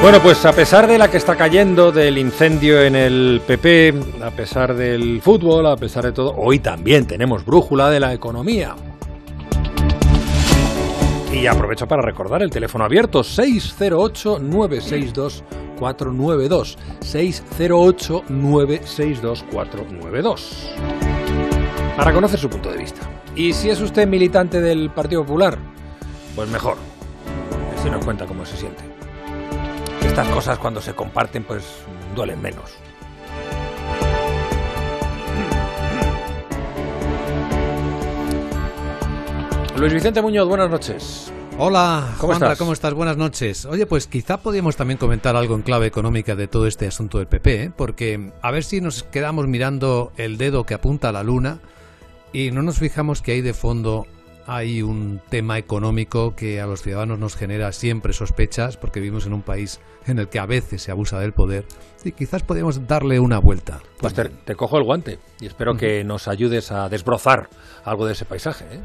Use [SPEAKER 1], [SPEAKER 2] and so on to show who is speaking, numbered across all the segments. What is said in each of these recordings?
[SPEAKER 1] Bueno, pues a pesar de la que está cayendo, del incendio en el PP, a pesar del fútbol, a pesar de todo, hoy también tenemos brújula de la economía. Y aprovecho para recordar el teléfono abierto 608-962-492. 608-962-492. Para conocer su punto de vista. Y si es usted militante del Partido Popular, pues mejor. Así nos cuenta cómo se siente. Estas cosas cuando se comparten pues duelen menos. Luis Vicente Muñoz, buenas noches.
[SPEAKER 2] Hola,
[SPEAKER 1] ¿Cómo
[SPEAKER 2] Juanra,
[SPEAKER 1] estás?
[SPEAKER 2] ¿cómo estás? Buenas noches. Oye, pues quizá podríamos también comentar algo en clave económica de todo este asunto del PP, ¿eh? porque a ver si nos quedamos mirando el dedo que apunta a la luna y no nos fijamos que ahí de fondo hay un tema económico que a los ciudadanos nos genera siempre sospechas, porque vivimos en un país en el que a veces se abusa del poder y quizás podríamos darle una vuelta.
[SPEAKER 1] Pues te, te cojo el guante y espero que nos ayudes a desbrozar algo de ese paisaje. ¿eh?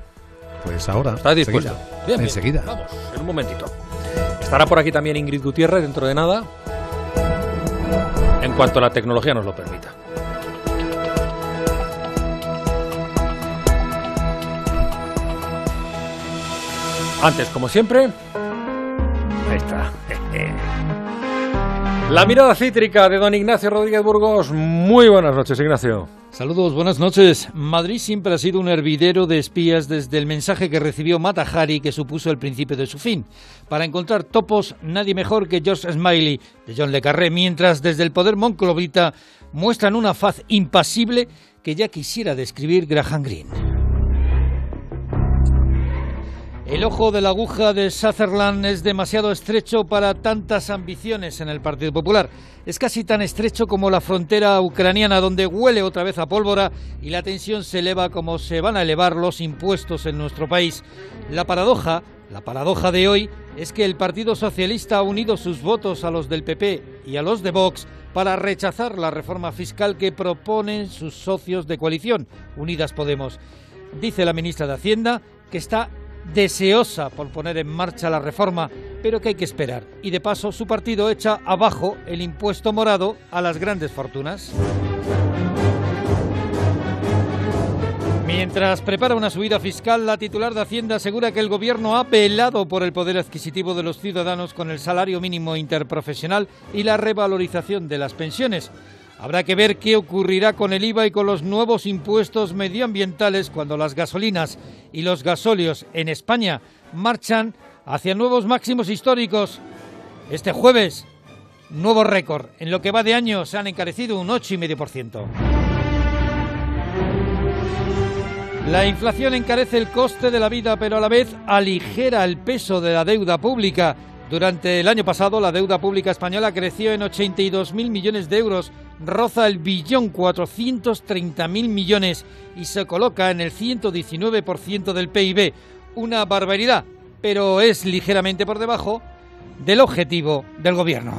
[SPEAKER 2] Pues ahora.
[SPEAKER 1] ¿Estás dispuesto? bien.
[SPEAKER 2] Enseguida.
[SPEAKER 1] Vamos, en un momentito. Estará por aquí también Ingrid Gutiérrez dentro de nada, en cuanto la tecnología nos lo permita. Antes, como siempre, ahí está. La mirada cítrica de don Ignacio Rodríguez Burgos. Muy buenas noches, Ignacio.
[SPEAKER 3] Saludos, buenas noches. Madrid siempre ha sido un hervidero de espías desde el mensaje que recibió Matahari que supuso el principio de su fin. Para encontrar topos, nadie mejor que George Smiley de John Le Carré, mientras desde el poder monclovita muestran una faz impasible que ya quisiera describir Graham Greene. El ojo de la aguja de Sutherland es demasiado estrecho para tantas ambiciones en el Partido Popular. Es casi tan estrecho como la frontera ucraniana, donde huele otra vez a pólvora y la tensión se eleva como se van a elevar los impuestos en nuestro país. La paradoja, la paradoja de hoy, es que el Partido Socialista ha unido sus votos a los del PP y a los de Vox para rechazar la reforma fiscal que proponen sus socios de coalición, Unidas Podemos. Dice la ministra de Hacienda que está deseosa por poner en marcha la reforma, pero que hay que esperar. Y de paso su partido echa abajo el impuesto morado a las grandes fortunas. Mientras prepara una subida fiscal, la titular de Hacienda asegura que el gobierno ha velado por el poder adquisitivo de los ciudadanos con el salario mínimo interprofesional y la revalorización de las pensiones. Habrá que ver qué ocurrirá con el IVA y con los nuevos impuestos medioambientales cuando las gasolinas y los gasóleos en España marchan hacia nuevos máximos históricos. Este jueves, nuevo récord. En lo que va de año se han encarecido un 8,5%. La inflación encarece el coste de la vida, pero a la vez aligera el peso de la deuda pública. Durante el año pasado, la deuda pública española creció en 82.000 millones de euros, roza el billón 430.000 millones y se coloca en el 119% del PIB. Una barbaridad, pero es ligeramente por debajo del objetivo del gobierno.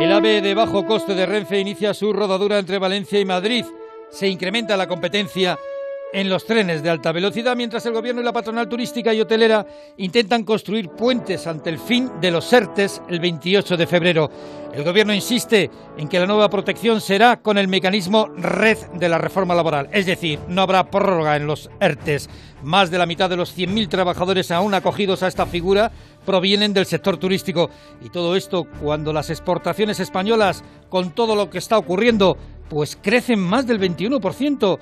[SPEAKER 3] El AVE de bajo coste de Renfe inicia su rodadura entre Valencia y Madrid. Se incrementa la competencia en los trenes de alta velocidad, mientras el gobierno y la patronal turística y hotelera intentan construir puentes ante el fin de los ERTES el 28 de febrero. El gobierno insiste en que la nueva protección será con el mecanismo red de la reforma laboral, es decir, no habrá prórroga en los ERTES. Más de la mitad de los 100.000 trabajadores aún acogidos a esta figura provienen del sector turístico. Y todo esto cuando las exportaciones españolas, con todo lo que está ocurriendo, pues crecen más del 21%,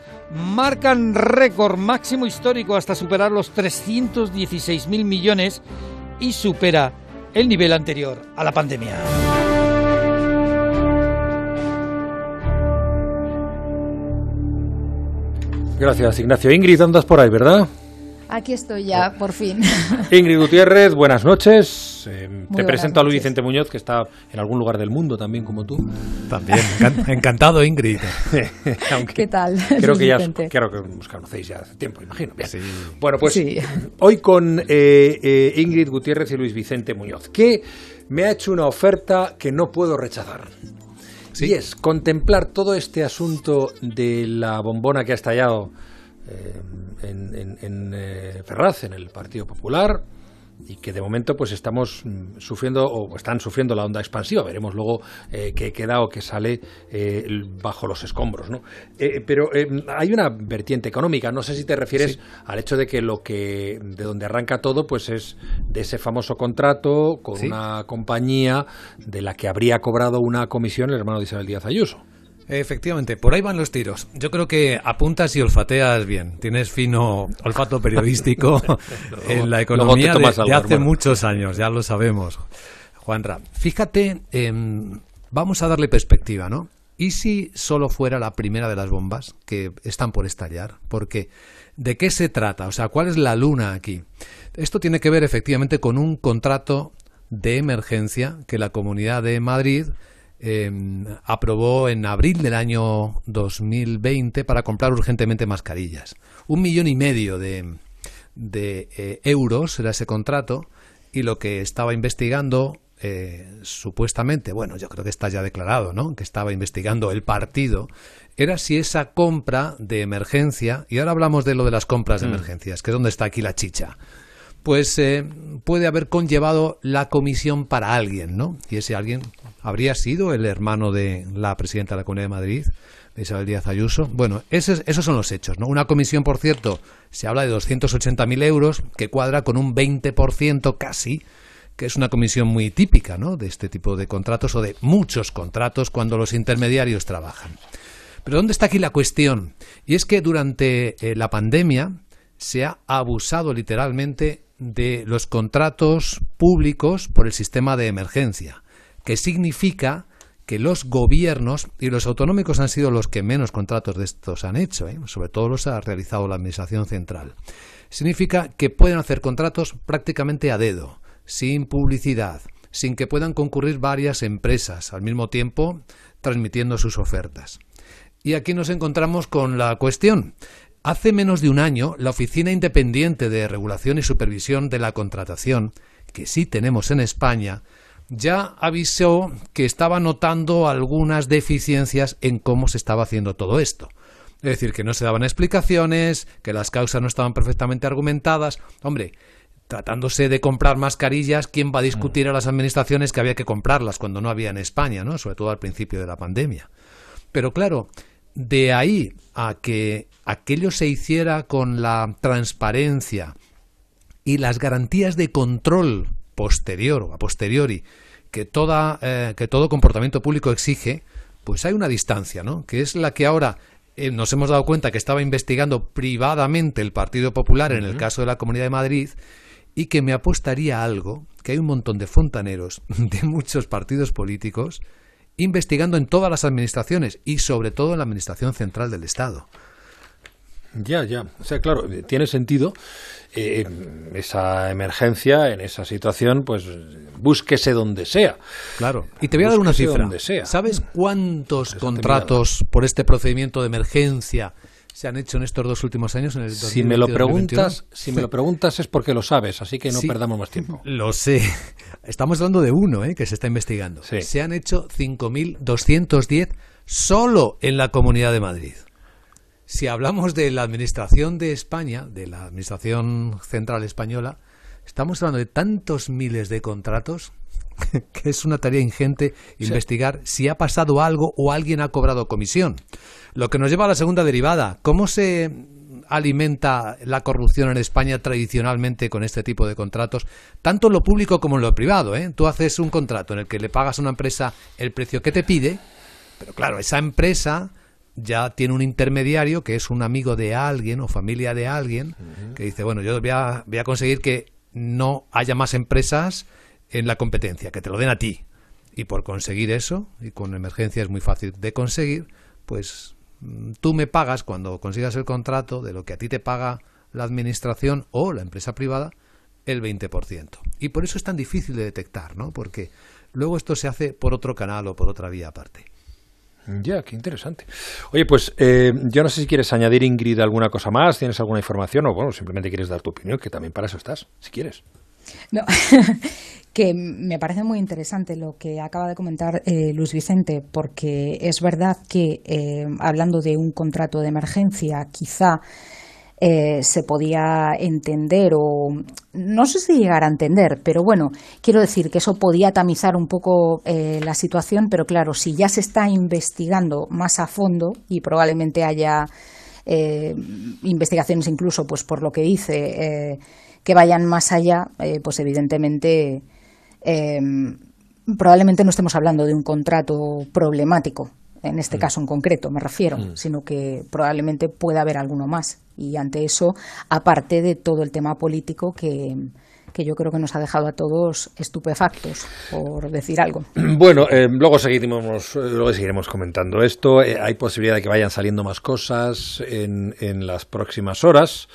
[SPEAKER 3] marcan récord máximo histórico hasta superar los 316.000 millones y supera el nivel anterior a la pandemia.
[SPEAKER 1] Gracias, Ignacio. Ingrid, andas por ahí, ¿verdad?
[SPEAKER 4] Aquí estoy ya, por fin.
[SPEAKER 1] Ingrid Gutiérrez, buenas noches. Eh, te
[SPEAKER 4] buenas
[SPEAKER 1] presento a Luis
[SPEAKER 4] noches.
[SPEAKER 1] Vicente Muñoz, que está en algún lugar del mundo también, como tú.
[SPEAKER 2] También, encan- encantado, Ingrid.
[SPEAKER 1] Aunque
[SPEAKER 4] ¿Qué tal,
[SPEAKER 1] Creo que ya os, creo que os conocéis ya hace tiempo, imagino. Bien.
[SPEAKER 2] Sí.
[SPEAKER 1] Bueno, pues
[SPEAKER 4] Sí.
[SPEAKER 1] hoy con eh, eh, Ingrid Gutiérrez y Luis Vicente Muñoz, que me ha hecho una oferta que no puedo rechazar. Y es contemplar todo este asunto de la bombona que ha estallado eh, en, en- en, eh, Ferraz, en el Partido Popular, y que de momento pues estamos mm, sufriendo o están sufriendo la onda expansiva. Veremos luego eh, qué queda o qué sale eh, bajo los escombros. ¿no? Eh, pero hay una vertiente económica. No sé si te refieres al hecho de que lo que de donde arranca todo pues es de ese famoso contrato con una compañía de la que habría cobrado una comisión el hermano de Isabel Díaz Ayuso.
[SPEAKER 2] Efectivamente, por ahí van los tiros. Yo creo que apuntas y olfateas bien. Tienes fino olfato periodístico en la economía de, hace muchos años, ya lo sabemos. Juanra, fíjate, vamos a darle perspectiva, ¿no? ¿Y si solo fuera la primera de las bombas que están por estallar? Porque, ¿de qué se trata? O sea, ¿cuál es la luna aquí? Esto tiene que ver efectivamente con un contrato de emergencia que la Comunidad de Madrid Em, aprobó en abril del año 2020 para comprar urgentemente mascarillas. Un millón y medio de, eh, euros era ese contrato y lo que estaba investigando eh, supuestamente, bueno, yo creo que está ya declarado, ¿no? Que estaba investigando el partido, era si esa compra de emergencia, y ahora hablamos de lo de las compras de mm. emergencias, que es donde está aquí la chicha, pues eh, puede haber conllevado la comisión para alguien, ¿no? Y ese alguien habría sido el hermano de la presidenta de la Comunidad de Madrid, Isabel Díaz Ayuso. Bueno, esos, esos son los hechos, ¿no? Una comisión, por cierto, se habla de 280.000 euros, que cuadra con un 20% casi, que es una comisión muy típica, ¿no? De este tipo de contratos o de muchos contratos cuando los intermediarios trabajan. Pero ¿dónde está aquí la cuestión? Y es que durante eh, la pandemia se ha abusado literalmente de los contratos públicos por el sistema de emergencia, que significa que los gobiernos y los autonómicos han sido los que menos contratos de estos han hecho, ¿eh? sobre todo los ha realizado la Administración Central. Significa que pueden hacer contratos prácticamente a dedo, sin publicidad, sin que puedan concurrir varias empresas al mismo tiempo transmitiendo sus ofertas. Y aquí nos encontramos con la cuestión. Hace menos de un año, la Oficina Independiente de Regulación y Supervisión de la Contratación, que sí tenemos en España, ya avisó que estaba notando algunas deficiencias en cómo se estaba haciendo todo esto. Es decir, que no se daban explicaciones, que las causas no estaban perfectamente argumentadas. Hombre, tratándose de comprar mascarillas, ¿quién va a discutir a las administraciones que había que comprarlas cuando no había en España, ¿no? Sobre todo al principio de la pandemia. Pero claro, de ahí a que aquello se hiciera con la transparencia y las garantías de control posterior o a posteriori que, toda, eh, que todo comportamiento público exige, pues hay una distancia, ¿no? Que es la que ahora eh, nos hemos dado cuenta que estaba investigando privadamente el Partido Popular en el caso de la Comunidad de Madrid y que me apostaría algo, que hay un montón de fontaneros de muchos partidos políticos investigando en todas las administraciones y sobre todo en la Administración Central del Estado.
[SPEAKER 1] Ya, ya. O sea, claro, tiene sentido eh, esa emergencia, en esa situación, pues búsquese donde sea.
[SPEAKER 2] Claro. Y te voy a dar una cifra. ¿Sabes cuántos contratos por este procedimiento de emergencia se han hecho en estos dos últimos años en el
[SPEAKER 1] Si me lo preguntas, si me lo preguntas es porque lo sabes, así que no perdamos más tiempo.
[SPEAKER 2] Lo sé. Estamos hablando de uno, ¿eh? que se está investigando. Se han hecho 5.210 solo en la Comunidad de Madrid. Si hablamos de la Administración de España, de la Administración Central Española, estamos hablando de tantos miles de contratos que es una tarea ingente investigar si ha pasado algo o alguien ha cobrado comisión. Lo que nos lleva a la segunda derivada. ¿Cómo se alimenta la corrupción en España tradicionalmente con este tipo de contratos, tanto en lo público como en lo privado. ¿eh? Tú haces un contrato en el que le pagas a una empresa el precio que te pide, pero claro, esa empresa ya tiene un intermediario que es un amigo de alguien o familia de alguien que dice, bueno, yo voy a, voy a conseguir que no haya más empresas en la competencia, que te lo den a ti. Y por conseguir eso, y con emergencia es muy fácil de conseguir, pues mm, tú me pagas cuando consigas el contrato de lo que a ti te paga la administración o la empresa privada el 20%. Y por eso es tan difícil de detectar, ¿no? Porque luego esto se hace por otro canal o por otra vía aparte.
[SPEAKER 1] Ya, qué interesante. Oye, pues eh, yo no sé si quieres añadir, Ingrid, alguna cosa más, tienes alguna información o, bueno, simplemente quieres dar tu opinión, que también para eso estás, si quieres.
[SPEAKER 4] No, que me parece muy interesante lo que acaba de comentar eh, Luis Vicente, porque es verdad que, eh, hablando de un contrato de emergencia, quizá eh, se podía entender o no sé si llegar a entender, pero bueno, quiero decir que eso podía tamizar un poco eh, la situación, pero claro, si ya se está investigando más a fondo y probablemente haya eh, investigaciones incluso, pues por lo que dice, que vayan más allá, pues evidentemente probablemente no estemos hablando de un contrato problemático, en este mm. caso en concreto me refiero, mm. sino que probablemente pueda haber alguno más. Y ante eso, aparte de todo el tema político que, que yo creo que nos ha dejado a todos estupefactos, por decir algo.
[SPEAKER 1] Bueno, eh, luego, seguiremos, luego seguiremos comentando esto. Eh, hay posibilidad de que vayan saliendo más cosas en, en las próximas horas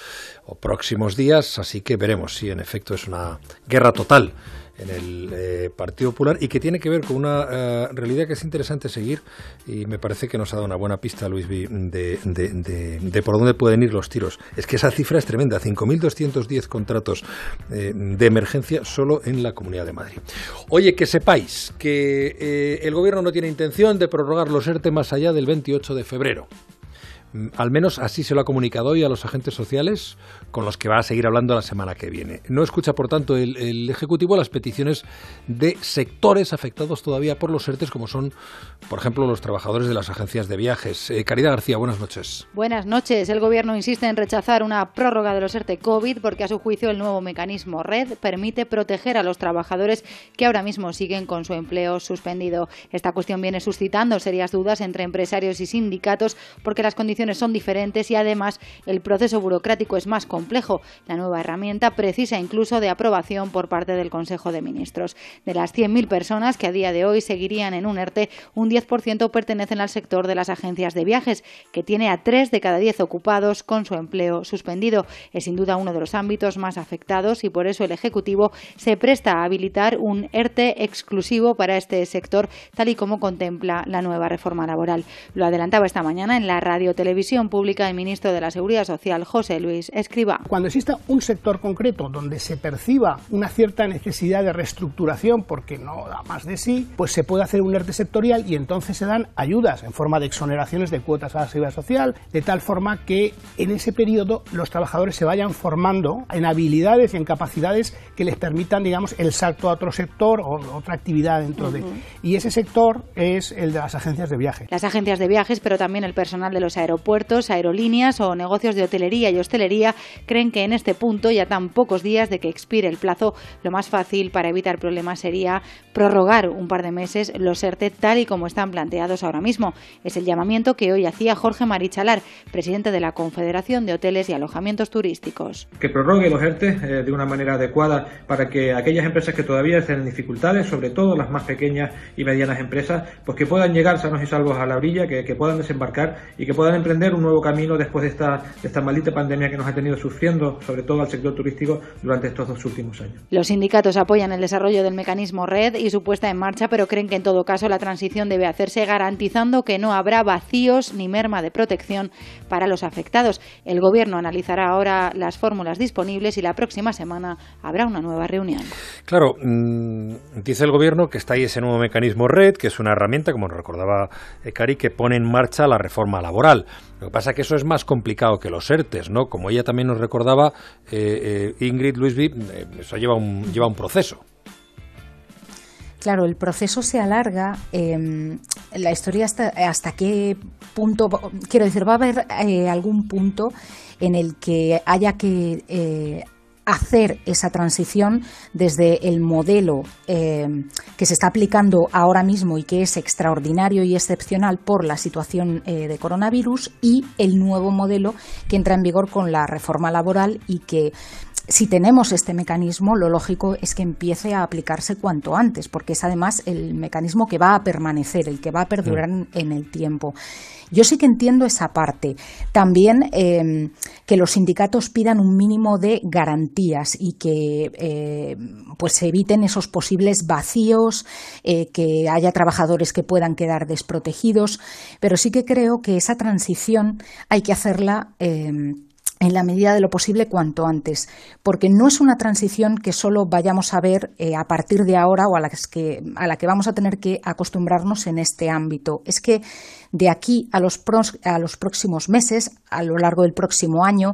[SPEAKER 1] o próximos días, así que veremos si en efecto es una guerra total en el eh, Partido Popular y que tiene que ver con una eh, realidad que es interesante seguir y me parece que nos ha dado una buena pista, Luis, de, por dónde pueden ir los tiros. Es que esa cifra es tremenda, 5.210 contratos eh, de emergencia solo en la Comunidad de Madrid. Oye, que sepáis que el Gobierno no tiene intención de prorrogar los ERTE más allá del 28 de febrero. Mm, al menos así se lo ha comunicado hoy a los agentes sociales con los que va a seguir hablando la semana que viene. No escucha, por tanto, el, Ejecutivo las peticiones de sectores afectados todavía por los ERTES, como son, por ejemplo, los trabajadores de las agencias de viajes. Eh, Caridad García, buenas noches.
[SPEAKER 5] Buenas noches. El Gobierno insiste en rechazar una prórroga de los ERTE COVID porque, a su juicio, el nuevo mecanismo RED permite proteger a los trabajadores que ahora mismo siguen con su empleo suspendido. Esta cuestión viene suscitando serias dudas entre empresarios y sindicatos porque las condiciones son diferentes y además el proceso burocrático es más complejo. La nueva herramienta precisa incluso de aprobación por parte del Consejo de Ministros. De las 100.000 personas que a día de hoy seguirían en un ERTE, un 10% pertenecen al sector de las agencias de viajes, que tiene a 3 de cada 10 ocupados con su empleo suspendido. Es sin duda uno de los ámbitos más afectados y por eso el Ejecutivo se presta a habilitar un ERTE exclusivo para este sector, tal y como contempla la nueva reforma laboral. Lo adelantaba esta mañana en la radio televisión pública el ministro de la Seguridad Social, José Luis Escriba.
[SPEAKER 6] Cuando exista un sector concreto donde se perciba una cierta necesidad de reestructuración porque no da más de sí, pues se puede hacer un ERTE sectorial y entonces se dan ayudas en forma de exoneraciones de cuotas a la seguridad social, de tal forma que en ese periodo los trabajadores se vayan formando en habilidades y en capacidades que les permitan, digamos, el salto a otro sector o otra actividad dentro de. Y ese sector es el de las agencias de viaje.
[SPEAKER 5] Las agencias de viajes, pero también el personal de los aeropuertos aeropuertos, aerolíneas o negocios de hotelería y hostelería creen que en este punto, ya tan pocos días de que expire el plazo, lo más fácil para evitar problemas sería prorrogar un par de meses los ERTE tal y como están planteados ahora mismo. Es el llamamiento que hoy hacía Jorge Marichalar, presidente de la Confederación de Hoteles y Alojamientos Turísticos.
[SPEAKER 7] Que prorrogue los ERTE eh, de una manera adecuada para que aquellas empresas que todavía estén en dificultades, sobre todo las más pequeñas y medianas empresas, pues que puedan llegar sanos y salvos a la orilla, que, que puedan desembarcar y que puedan emprender un nuevo camino después de esta, de esta maldita pandemia que nos ha tenido sufriendo, sobre todo al sector turístico, durante estos dos últimos años.
[SPEAKER 5] Los sindicatos apoyan el desarrollo del mecanismo RED y su puesta en marcha, pero creen que en todo caso la transición debe hacerse garantizando que no habrá vacíos ni merma de protección para los afectados. El Gobierno analizará ahora las fórmulas disponibles y la próxima semana habrá una nueva reunión.
[SPEAKER 1] Claro, mm, dice el Gobierno que está ahí ese nuevo mecanismo RED, que es una herramienta, como recordaba Cari, que pone en marcha la reforma laboral. Lo que pasa es que eso es más complicado que los ERTES, ¿no? Como ella también nos recordaba, eh, eh, Ingrid Luisby, eh, eso lleva un, lleva un proceso.
[SPEAKER 4] Claro, el proceso se alarga. Em, la historia hasta, hasta qué punto, quiero decir, va a haber algún punto en el que haya que hacer esa transición desde el modelo eh, que se está aplicando ahora mismo y que es extraordinario y excepcional por la situación eh, de coronavirus y el nuevo modelo que entra en vigor con la reforma laboral y que si tenemos este mecanismo, lo lógico es que empiece a aplicarse cuanto antes, porque es además el mecanismo que va a permanecer, el que va a perdurar en el tiempo. Yo sí que entiendo esa parte. También em, que los sindicatos pidan un mínimo de garantías y que eh, pues se eviten esos posibles vacíos, eh, que haya trabajadores que puedan quedar desprotegidos, pero sí que creo que esa transición hay que hacerla em, en la medida de lo posible cuanto antes, porque no es una transición que solo vayamos a ver eh, a partir de ahora o a la, que, a la que vamos a tener que acostumbrarnos en este ámbito. Es que de aquí a los, a los próximos meses, a lo largo del próximo año,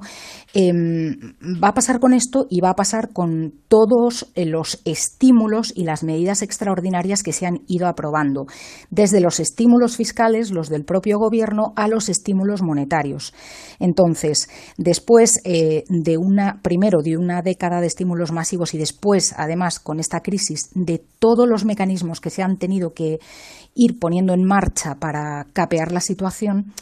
[SPEAKER 4] em, va a pasar con esto y va a pasar con todos eh, los estímulos y las medidas extraordinarias que se han ido aprobando, desde los estímulos fiscales, los del propio gobierno, a los estímulos monetarios. Entonces, después eh, de una, primero de una década de estímulos masivos y después, además, con esta crisis, de todos los mecanismos que se han tenido que ir poniendo en marcha para capear la situación,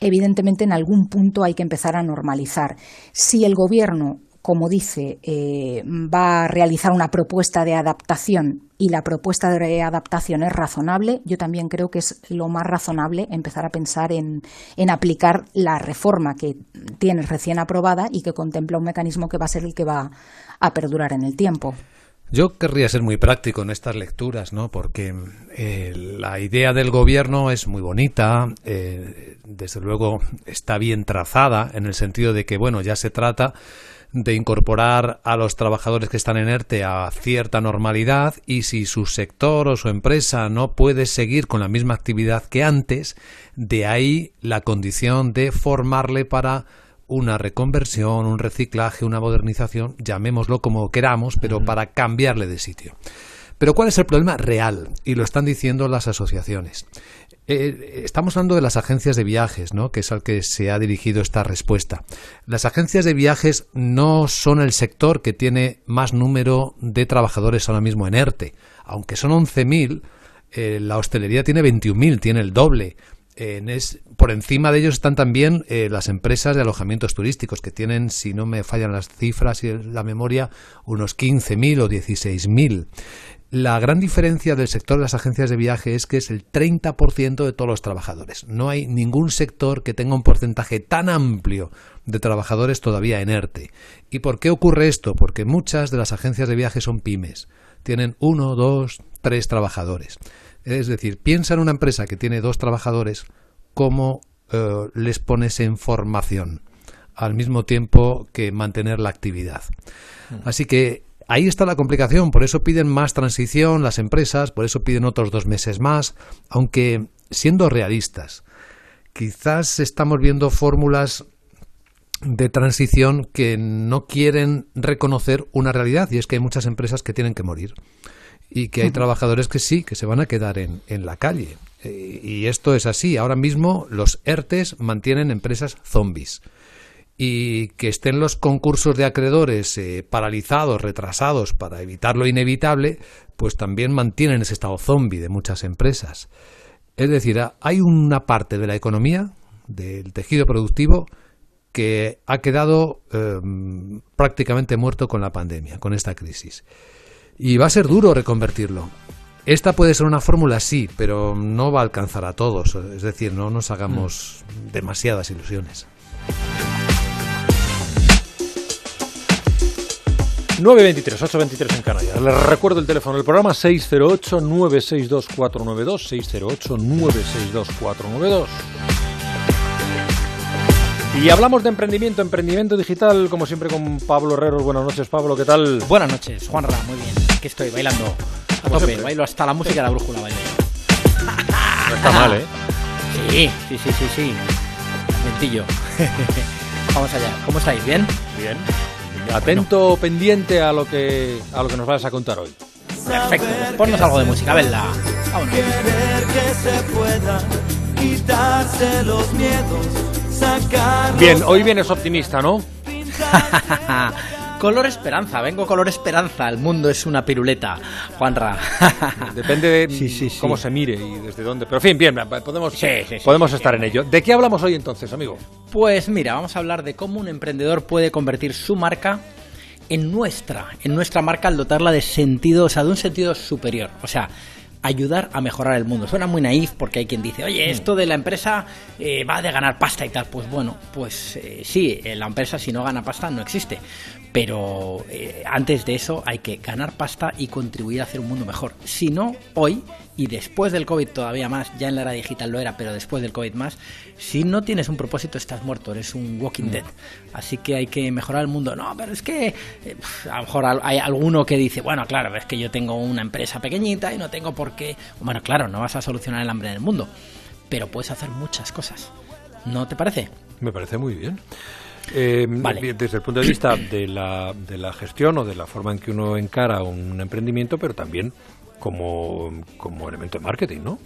[SPEAKER 4] evidentemente en algún punto hay que empezar a normalizar. Si el Gobierno, como dice, eh, va a realizar una propuesta de adaptación y la propuesta de adaptación es razonable, yo también creo que es lo más razonable empezar a pensar en, en aplicar la reforma que tiene recién aprobada y que contempla un mecanismo que va a ser el que va a perdurar en el tiempo.
[SPEAKER 2] Yo querría ser muy práctico en estas lecturas, ¿no? Porque eh, la idea del gobierno es muy bonita, eh, desde luego está bien trazada en el sentido de que, bueno, ya se trata de incorporar a los trabajadores que están en ERTE a cierta normalidad y si su sector o su empresa no puede seguir con la misma actividad que antes, de ahí la condición de formarle para una reconversión, un reciclaje, una modernización, llamémoslo como queramos, pero para cambiarle de sitio. Pero ¿cuál es el problema real? Y lo están diciendo las asociaciones. Eh, estamos hablando de las agencias de viajes, ¿no? que es al que se ha dirigido esta respuesta. Las agencias de viajes no son el sector que tiene más número de trabajadores ahora mismo en ERTE. Aunque son 11.000, eh, la hostelería tiene 21.000, tiene el doble por encima de ellos están también eh, las empresas de alojamientos turísticos, que tienen, si no me fallan las cifras y la memoria, unos 15.000 o 16.000. La gran diferencia del sector de las agencias de viaje es que es el 30% de todos los trabajadores. No hay ningún sector que tenga un porcentaje tan amplio de trabajadores todavía en ERTE. ¿Y por qué ocurre esto? Porque muchas de las agencias de viaje son pymes. Tienen uno, dos, tres trabajadores. Es decir, piensa en una empresa que tiene dos trabajadores, ¿cómo eh, les pones en formación? al mismo tiempo que mantener la actividad. Mm. Así que ahí está la complicación, por eso piden más transición las empresas, por eso piden otros dos meses más, aunque siendo realistas, quizás estamos viendo fórmulas de transición que no quieren reconocer una realidad y es que hay muchas empresas que tienen que morir y que hay trabajadores que sí, que se van a quedar en, en la calle. Eh, y esto es así. Ahora mismo los ERTES mantienen empresas zombies. Y que estén los concursos de acreedores eh, paralizados, retrasados para evitar lo inevitable, pues también mantienen ese estado zombie de muchas empresas. Es decir, hay una parte de la economía, del tejido productivo, que ha quedado em, prácticamente muerto con la pandemia, con esta crisis. Y va a ser duro reconvertirlo. Esta puede ser una fórmula, sí, pero no va a alcanzar a todos. Es decir, no nos hagamos demasiadas ilusiones.
[SPEAKER 1] 923, 823 en Canarias. Les recuerdo el teléfono del programa 608-962-492, 608-962-492. Y hablamos de emprendimiento, emprendimiento digital, como siempre con Pablo Herrero. Buenas noches, Pablo, ¿qué tal?
[SPEAKER 8] Buenas noches, Juanra, muy bien. Aquí estoy bailando a tope, bailo hasta la música de la brújula, bailo.
[SPEAKER 1] No está mal, ¿eh?
[SPEAKER 8] Sí, sí, sí, sí, sí. Mentillo. Vamos allá. ¿Cómo estáis? ¿Bien?
[SPEAKER 1] Bien. Atento, pendiente a lo que a lo que nos vas a contar hoy.
[SPEAKER 8] Perfecto. Pues ponnos algo de música, Belda. Vámonos.
[SPEAKER 9] que se pueda quitarse los miedos
[SPEAKER 1] Bien, hoy vienes optimista, ¿no?
[SPEAKER 8] color esperanza, vengo color esperanza. El mundo es una piruleta, Juanra.
[SPEAKER 1] Depende de cómo se mire y desde dónde. Pero en fin, bien, podemos, podemos estar en ello. ¿De qué hablamos hoy entonces, amigo?
[SPEAKER 8] Pues mira, vamos a hablar de cómo un emprendedor puede convertir su marca en nuestra, en nuestra marca al dotarla de sentido, o sea, de un sentido superior. O sea, ayudar a mejorar el mundo. Suena muy naif porque hay quien dice, oye, esto de la empresa eh, va de ganar pasta y tal. Pues bueno, pues eh, sí, la empresa si no gana pasta no existe. Pero eh, antes de eso hay que ganar pasta y contribuir a hacer un mundo mejor. Si no, hoy y después del COVID todavía más, ya en la era digital lo era, pero después del COVID más, si no tienes un propósito estás muerto, eres un walking mm. dead. Así que hay que mejorar el mundo. No, pero es que eh, a lo mejor hay alguno que dice, bueno, claro, es que yo tengo una empresa pequeñita y no tengo por qué... Bueno, claro, no vas a solucionar el hambre en el mundo pero puedes hacer muchas cosas. ¿No te parece?
[SPEAKER 1] Me parece muy bien. Eh, Desde el punto de vista de la, de la gestión o de la forma en que uno encara un emprendimiento, pero también como, como elemento de marketing, ¿no?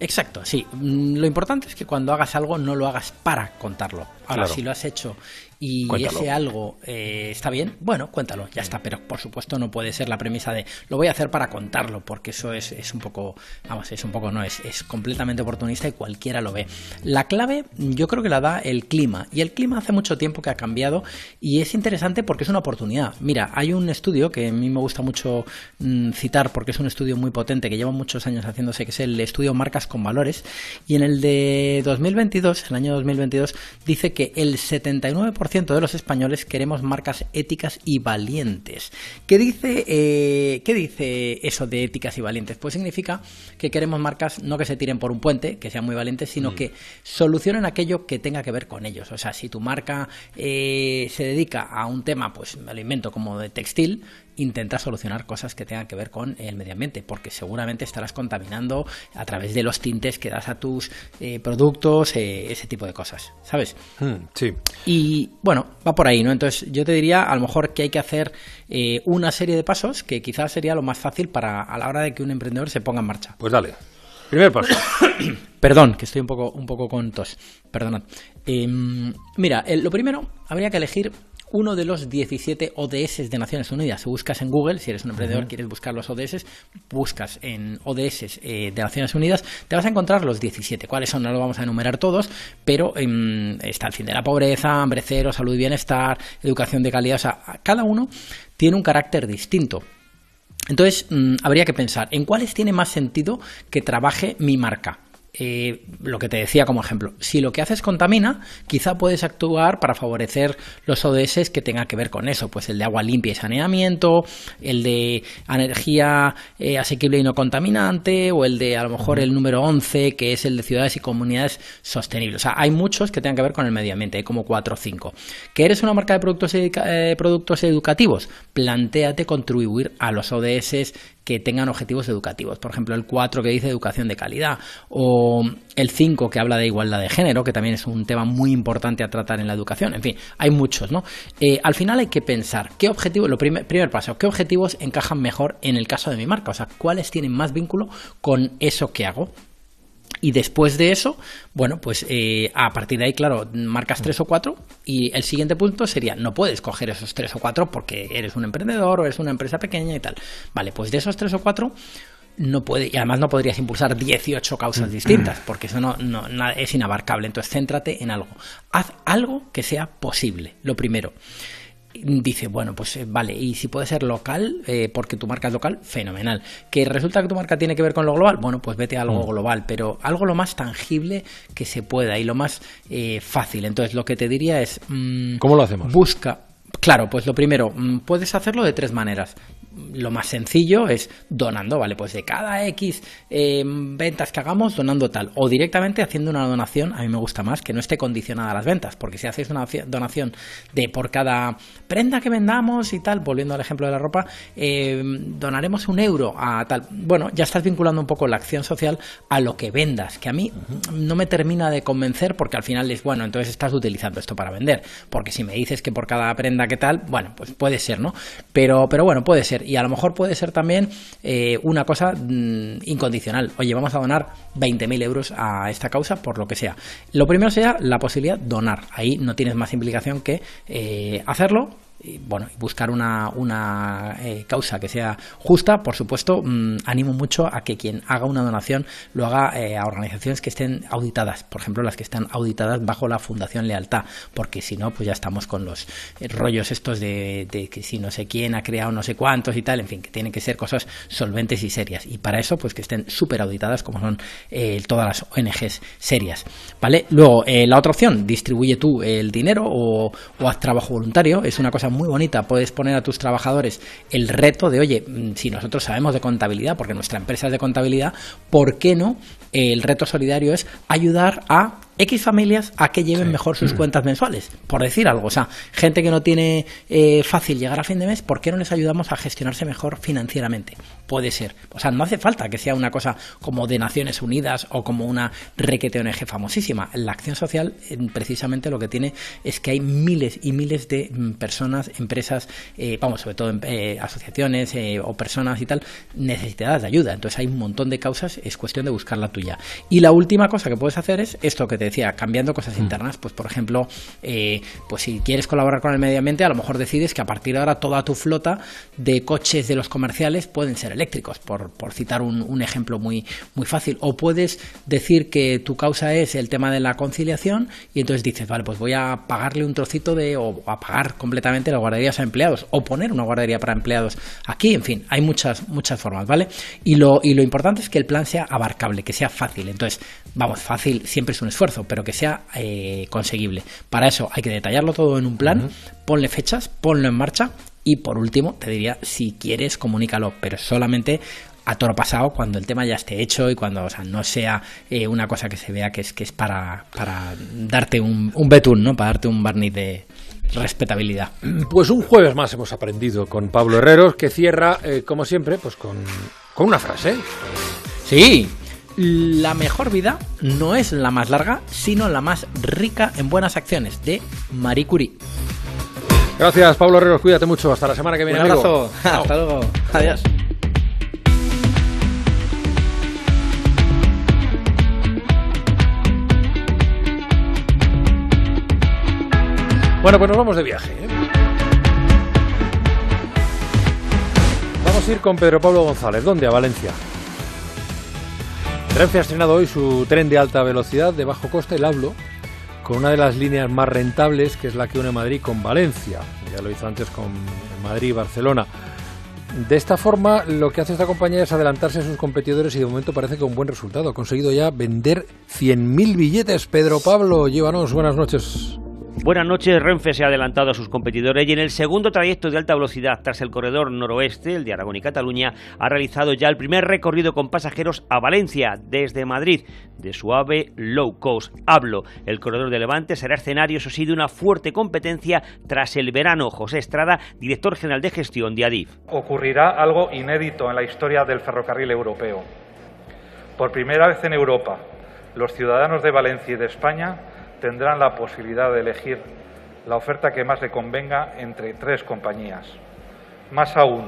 [SPEAKER 8] Exacto, sí. Mm, lo importante es que cuando hagas algo no lo hagas para contarlo. Ahora, si lo has hecho y ese algo eh, está bien, bueno, cuéntalo, ya está. Pero por supuesto no puede ser la premisa de lo voy a hacer para contarlo, porque eso es, es un poco, vamos, es un poco, no, es, es completamente oportunista y cualquiera lo ve. La clave yo creo que la da el clima, y el clima hace mucho tiempo que ha cambiado y es interesante porque es una oportunidad. Mira, hay un estudio que a mí me gusta mucho mm, citar porque es un estudio muy potente que lleva muchos años haciéndose, que es el estudio Marcas con Valores, y en el de 2022, el año 2022, dice que el 79% de los españoles queremos marcas éticas y valientes. ¿Qué dice, eh, ¿Qué dice eso de éticas y valientes? Pues significa que queremos marcas no que se tiren por un puente, que sean muy valientes, sino mm. que solucionen aquello que tenga que ver con ellos. O sea, si tu marca eh, se dedica a un tema, pues me lo invento como de textil, intenta solucionar cosas que tengan que ver con el medio ambiente, porque seguramente estarás contaminando a través de los tintes que das a tus eh, productos, eh, ese tipo de cosas, ¿sabes?
[SPEAKER 1] Hmm, sí.
[SPEAKER 8] Y bueno, va por ahí, ¿no? Entonces yo te diría a lo mejor que hay que hacer eh, una serie de pasos que quizás sería lo más fácil para a la hora de que un emprendedor se ponga en marcha.
[SPEAKER 1] Pues dale. Primer paso.
[SPEAKER 8] Perdón, que estoy un poco, un poco con tos. Perdonad. Em, mira, lo primero, habría que elegir uno de los 17 ODS de Naciones Unidas. Si buscas en Google, si eres un emprendedor, quieres buscar los ODS, buscas en ODS eh, de Naciones Unidas, te vas a encontrar los 17. ¿Cuáles son? No lo vamos a enumerar todos, pero em, está el fin de la pobreza, hambre cero, salud y bienestar, educación de calidad. O sea, cada uno tiene un carácter distinto. Entonces, mm, habría que pensar en cuáles tiene más sentido que trabaje mi marca. Eh, lo que te decía como ejemplo, si lo que haces contamina, quizá puedes actuar para favorecer los ODS que tengan que ver con eso, pues el de agua limpia y saneamiento, el de energía eh, asequible y no contaminante, o el de a lo mejor el número 11, que es el de ciudades y comunidades sostenibles. O sea, hay muchos que tengan que ver con el medio ambiente, hay como 4 o 5. ¿Que eres una marca de productos, eh, productos educativos? Plantéate contribuir a los ODS que tengan objetivos educativos. Por ejemplo, el 4 que dice educación de calidad o el 5 que habla de igualdad de género, que también es un tema muy importante a tratar en la educación. En fin, hay muchos, ¿no? Eh, al final hay que pensar qué objetivos, lo primer, primer paso, qué objetivos encajan mejor en el caso de mi marca, o sea, cuáles tienen más vínculo con eso que hago. Y después de eso, bueno, pues eh, a partir de ahí, claro, marcas tres o cuatro y el siguiente punto sería, no puedes coger esos tres o cuatro porque eres un emprendedor o eres una empresa pequeña y tal. Vale, pues de esos tres o cuatro no puede, y además no podrías impulsar 18 causas distintas, porque eso no, no, es inabarcable. Entonces, céntrate en algo. Haz algo que sea posible, lo primero dice, bueno, pues eh, vale, y si puede ser local, eh, porque tu marca es local, fenomenal. Que resulta que tu marca tiene que ver con lo global, bueno, pues vete a algo mm. global, pero algo lo más tangible que se pueda y lo más eh, fácil. Entonces, lo que te diría es...
[SPEAKER 1] Mm, ¿Cómo lo hacemos?
[SPEAKER 8] Busca, Claro, pues lo primero, mm, puedes hacerlo de tres maneras lo más sencillo es donando, ¿vale? Pues de cada X eh, ventas que hagamos, donando tal. O directamente haciendo una donación, a mí me gusta más, que no esté condicionada a las ventas, porque si haces una donación de por cada prenda que vendamos y tal, volviendo al ejemplo de la ropa, eh, donaremos un euro a tal. Bueno, ya estás vinculando un poco la acción social a lo que vendas, que a mí no me termina de convencer porque al final es, bueno, entonces estás utilizando esto para vender, porque si me dices que por cada prenda que tal, bueno, pues puede ser, ¿no? Pero, pero bueno, puede ser y a lo mejor puede ser también eh, una cosa mm, incondicional. Oye, vamos a donar 20.000 euros a esta causa por lo que sea. Lo primero sería la posibilidad de donar. Ahí no tienes más implicación que eh, hacerlo bueno, buscar una, una eh, causa que sea justa, por supuesto, mm, animo mucho a que quien haga una donación lo haga eh, a organizaciones que estén auditadas, por ejemplo, las que están auditadas bajo la Fundación Lealtad, porque si no, pues ya estamos con los eh, rollos estos de, que si no sé quién ha creado no sé cuántos y tal, en fin, que tienen que ser cosas solventes y serias. Y para eso, pues que estén súper auditadas, como son todas las ONGs serias. ¿Vale? Luego, la otra opción, distribuye tú el dinero o, o haz trabajo voluntario, es una cosa muy bonita. Puedes poner a tus trabajadores el reto de, oye, mm, si nosotros sabemos de contabilidad, porque nuestra empresa es de contabilidad, ¿por qué no? El reto solidario es ayudar a X familias a que lleven mejor sus cuentas mensuales, por decir algo. O sea, gente que no tiene eh, fácil llegar a fin de mes, ¿por qué no les ayudamos a gestionarse mejor financieramente? Puede ser. O sea, no hace falta que sea una cosa como de Naciones Unidas o como una requete ONG famosísima. La acción social, precisamente lo que tiene es que hay miles y miles de mm, personas, empresas, eh, vamos, sobre todo eh, asociaciones o personas y tal, necesitadas de ayuda. Entonces hay un montón de causas, es cuestión de buscar la tuya. Y la última cosa que puedes hacer es esto que te decía, cambiando cosas mm. internas. Pues, por ejemplo, eh, pues si quieres colaborar con el medio ambiente, a lo mejor decides que a partir de ahora toda tu flota de coches de los comerciales pueden ser eléctricos, por, por citar un, un, ejemplo muy, muy fácil. O puedes decir que tu causa es el tema de la conciliación y entonces dices, vale, pues voy a pagarle un trocito de, o a pagar completamente las guarderías a empleados, o poner una guardería para empleados aquí, en fin, hay muchas, muchas formas, ¿vale? Y lo, y lo importante es que el plan sea abarcable, que sea fácil. Entonces, vamos, fácil siempre es un esfuerzo, pero que sea eh, conseguible. Para eso hay que detallarlo todo en un plan, ponle fechas, ponlo en marcha y por último te diría, si quieres, comunícalo, pero solamente a toro pasado cuando el tema ya esté hecho y cuando o sea, no sea eh, una cosa que se vea que es que es para, para darte un, un betún, ¿no? Para darte un barniz de respetabilidad.
[SPEAKER 1] Pues un jueves más hemos aprendido con Pablo Herreros, que cierra, eh, como siempre, pues con, con una frase.
[SPEAKER 8] Sí, la mejor vida no es la más larga, sino la más rica en buenas acciones, de Marie Curie.
[SPEAKER 1] Gracias, Pablo Herreros. Cuídate mucho. Hasta la semana que viene.
[SPEAKER 8] Un abrazo. Hasta luego. Adiós.
[SPEAKER 1] Bueno, pues nos vamos de viaje. ¿eh? Vamos a ir con Pedro Pablo González. ¿Dónde? A Valencia. Renfe ha estrenado hoy su tren de alta velocidad de bajo coste, el Hablo, con una de las líneas más rentables, que es la que une Madrid con Valencia. Ya lo hizo antes con Madrid y Barcelona. De esta forma, lo que hace esta compañía es adelantarse a sus competidores y de momento parece que un buen resultado. Ha conseguido ya vender 100.000 billetes. Pedro Pablo, llévanos. Buenas noches.
[SPEAKER 10] Buenas noches, Renfe se ha adelantado a sus competidores y en el segundo trayecto de alta velocidad tras el corredor noroeste, el de Aragón y Cataluña, ha realizado ya el primer recorrido con pasajeros a Valencia desde Madrid, de suave low cost. Hablo, el corredor de Levante será escenario, eso sí, de una fuerte competencia tras el verano. José Estrada, director general de gestión de Adif.
[SPEAKER 11] Ocurrirá algo inédito en la historia del ferrocarril europeo. Por primera vez en Europa, los ciudadanos de Valencia y de España tendrán la posibilidad de elegir la oferta que más le convenga entre tres compañías. Más aún,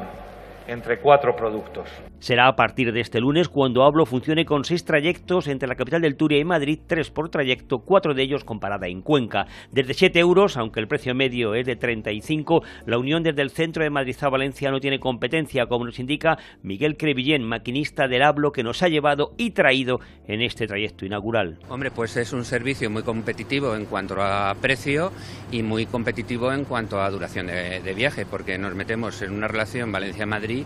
[SPEAKER 11] entre cuatro productos.
[SPEAKER 10] Será a partir de este lunes cuando Hablo funcione con seis trayectos entre la capital del Turia y Madrid, tres por trayecto, cuatro de ellos con parada en Cuenca. Desde 7 euros, aunque el precio medio es de 35, la unión desde el centro de Madrid a Valencia no tiene competencia, como nos indica Miguel Crevillén, maquinista del Hablo, que nos ha llevado y traído en este trayecto inaugural.
[SPEAKER 12] Hombre, pues es un servicio muy competitivo en cuanto a precio y muy competitivo en cuanto a duración de, de viaje, porque nos metemos en una relación Valencia-Madrid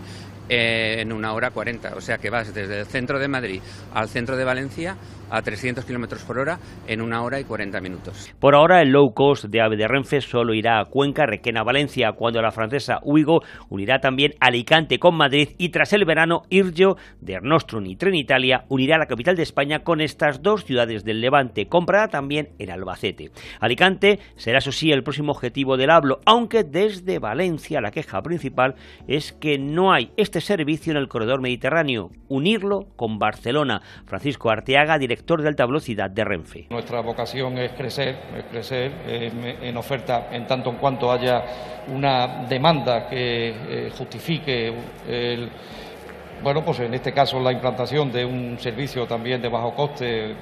[SPEAKER 12] en una hora 40. O sea que vas desde el centro de Madrid al centro de Valencia a 300 kilómetros por hora en una hora y 40 minutos.
[SPEAKER 10] Por ahora, el low cost de AVE de Renfe solo irá a Cuenca, Requena, Valencia, cuando la francesa Uigo unirá también Alicante con Madrid y tras el verano, Irgio de Ernostrum y Trenitalia unirá la capital de España con estas dos ciudades del Levante. Comprará también en Albacete. Alicante será, eso sí, el próximo objetivo del hablo, aunque desde Valencia la queja principal es que no hay este servicio en el corredor mediterráneo. Unirlo con Barcelona. Francisco Arteaga, director de alta velocidad de Renfe.
[SPEAKER 13] Nuestra vocación es crecer, es crecer en oferta en tanto en cuanto haya una demanda que eh, justifique el bueno, pues en este caso la implantación de un servicio también de bajo coste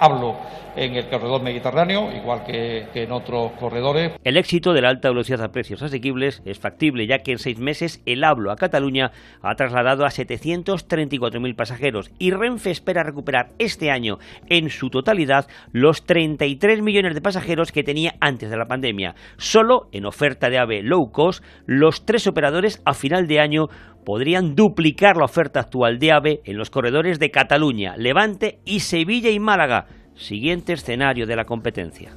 [SPEAKER 13] hablo en el corredor mediterráneo, igual que, en otros corredores.
[SPEAKER 10] El éxito de la alta velocidad a precios asequibles es factible, ya que en seis meses el hablo a Cataluña ha trasladado a 734.000 pasajeros y Renfe espera recuperar este año en su totalidad los 33 millones de pasajeros que tenía antes de la pandemia. Solo en oferta de AVE low cost, los tres operadores a final de año podrían duplicar la oferta actual de AVE en los corredores de Cataluña, Levante y Sevilla y Málaga, siguiente escenario de la competencia.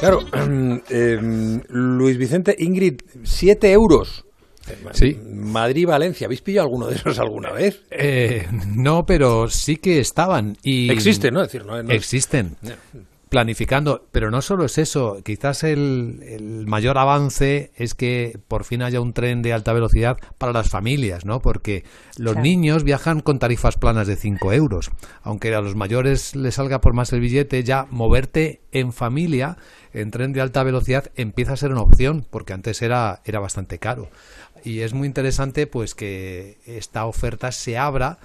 [SPEAKER 1] Claro, em, Luis Vicente, Ingrid, 7 euros
[SPEAKER 2] Sí.
[SPEAKER 1] Madrid-Valencia, ¿habéis pillado alguno de esos alguna vez?
[SPEAKER 2] Eh, no, pero sí que estaban. Y
[SPEAKER 1] Existen, ¿no? Es decir, no, no es-
[SPEAKER 2] Existen. Planificando, pero no solo es eso, quizás el, el mayor avance es que por fin haya un tren de alta velocidad para las familias, ¿no? Porque los
[SPEAKER 14] Claro.
[SPEAKER 2] niños viajan con tarifas planas de 5 euros. Aunque a los mayores les salga por más el billete, ya moverte en familia en tren de alta velocidad empieza a ser una opción, porque antes era, era bastante caro. Y es muy interesante pues que esta oferta se abra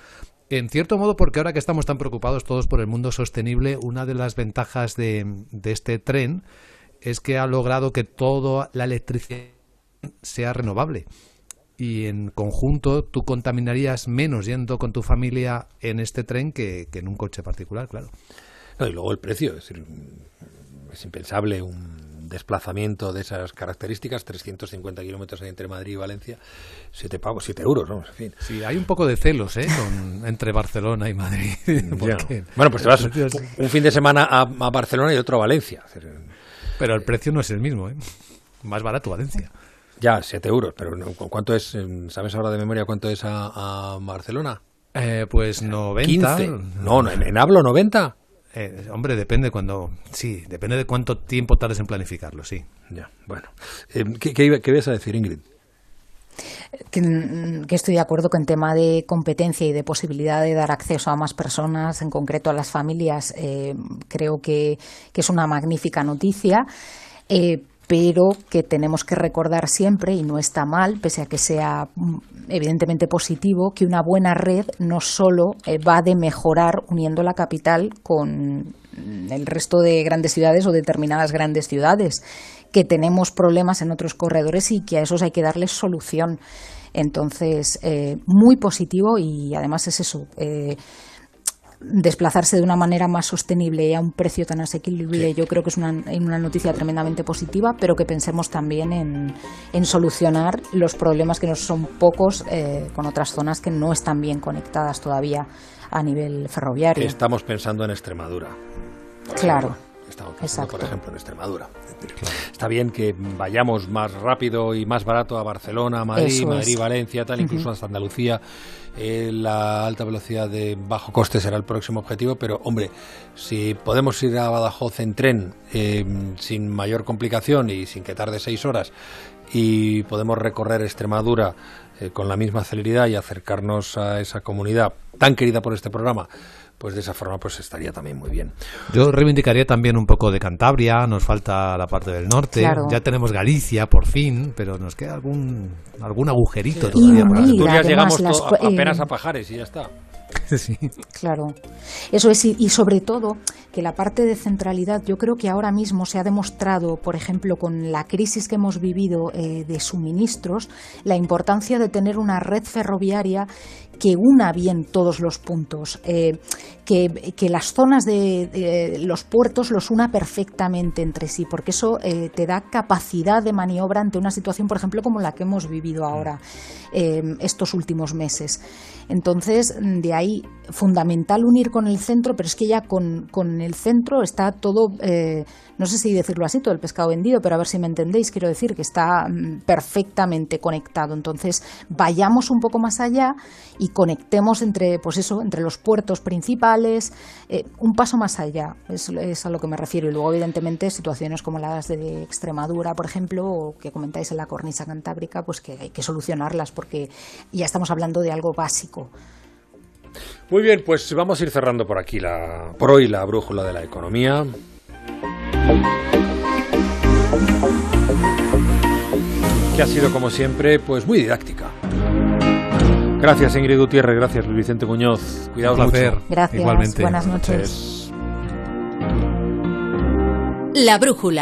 [SPEAKER 2] en cierto modo, porque ahora que estamos tan preocupados todos por el mundo sostenible, una de las ventajas de, este tren es que ha logrado que toda la electricidad sea renovable. Y en conjunto tú contaminarías menos yendo con tu familia en este tren que, que en un coche particular, claro.
[SPEAKER 1] No, y luego el precio, es decir, es impensable un desplazamiento de esas características, 350 kilómetros entre Madrid y Valencia, 7 pavos, 7 euros, ¿no? En fin.
[SPEAKER 2] Sí, hay un poco de celos ¿eh? con- entre Barcelona y Madrid. Porque-
[SPEAKER 1] Bueno, pues te vas un fin de semana a, a Barcelona y otro a Valencia.
[SPEAKER 2] Pero el precio no es el mismo, ¿eh? Más barato Valencia.
[SPEAKER 1] Ya, 7 euros, pero no, ¿cu- ¿cuánto es? eh, ¿Sabes ahora de memoria cuánto es a, a Barcelona?
[SPEAKER 2] Eh, pues 90.
[SPEAKER 1] 15. No, no, en, en hablo 90.
[SPEAKER 2] Eh, hombre, depende cuando. Sí, depende de cuánto tiempo tardes en planificarlo, sí.
[SPEAKER 1] Ya, bueno. Eh, ¿qué, qué, iba- qué ibas a decir, Ingrid?
[SPEAKER 4] que, mm, estoy de acuerdo que en tema de competencia y de posibilidad de dar acceso a más personas, en concreto a las familias, eh, creo que, que es una magnífica noticia. eh, pero que tenemos que recordar siempre, y no está mal, pese a que sea mm, evidentemente positivo, que una buena red no solo eh, va de mejorar uniendo la capital con mm, el resto de grandes ciudades o determinadas grandes ciudades, que tenemos problemas en otros corredores y que a esos hay que darles solución. Entonces, eh, muy positivo y además es eso. eh, desplazarse de una manera más sostenible y a un precio tan asequible, yo creo que es una, una noticia tremendamente positiva, pero que pensemos también en, en solucionar los problemas que no son pocos eh, con otras zonas que no están bien conectadas todavía a nivel ferroviario.
[SPEAKER 1] Estamos pensando en Extremadura.
[SPEAKER 4] Claro.
[SPEAKER 1] Por
[SPEAKER 4] Exacto.
[SPEAKER 1] ejemplo, en Extremadura. Está bien que vayamos más rápido y más barato a Barcelona, Madrid,
[SPEAKER 4] Eso es.
[SPEAKER 1] Madrid, Valencia, tal, incluso
[SPEAKER 4] Ujú.
[SPEAKER 1] hasta Andalucía. Eh, la alta velocidad de bajo coste será el próximo objetivo, pero hombre, si podemos ir a Badajoz en tren eh, sin mayor complicación y sin que tarde seis horas y podemos recorrer Extremadura eh, con la misma celeridad y acercarnos a esa comunidad tan querida por este programa, pues de esa forma pues estaría también muy bien.
[SPEAKER 2] Yo reivindicaría también un poco de Cantabria, nos falta la parte del norte,
[SPEAKER 1] Claro.
[SPEAKER 2] ya tenemos Galicia por fin, pero nos queda algún algún agujerito
[SPEAKER 4] Y
[SPEAKER 2] todavía. por.
[SPEAKER 1] Asturias llegamos to-
[SPEAKER 4] las
[SPEAKER 1] apenas
[SPEAKER 4] eh,
[SPEAKER 1] a Pajares y ya está.
[SPEAKER 2] Sí.
[SPEAKER 4] Claro, eso es, y, y sobre todo que la parte de centralidad, yo creo que ahora mismo se ha demostrado, por ejemplo, con la crisis que hemos vivido eh, de suministros, la importancia de tener una red ferroviaria que una bien todos los puntos, eh, que, que las zonas de, de los puertos los una perfectamente entre sí, porque eso eh, te da capacidad de maniobra ante una situación, por ejemplo, como la que hemos vivido ahora eh, estos últimos meses. Entonces, de ahí fundamental unir con el centro, pero es que ya con, con el centro está todo, no sé si decirlo así, todo el pescado vendido, pero a ver si me entendéis, quiero decir que está mm, perfectamente conectado. Entonces, vayamos un poco más allá y conectemos entre, pues eso, entre los puertos principales, eh, un paso más allá, es, es a lo que me refiero. Y luego, evidentemente, situaciones como las de Extremadura, por ejemplo, o que comentáis en la cornisa cantábrica, pues que hay que solucionarlas porque ya estamos hablando de algo básico.
[SPEAKER 1] Muy bien, pues vamos a ir cerrando por aquí la por hoy la brújula de la economía. Que ha sido como siempre, pues muy didáctica. Gracias Ingrid Gutiérrez, gracias Luis Vicente Muñoz. Cuidaos
[SPEAKER 2] Un placer.
[SPEAKER 1] mucho.
[SPEAKER 4] Gracias,
[SPEAKER 2] Igualmente.
[SPEAKER 4] buenas noches.
[SPEAKER 15] La brújula.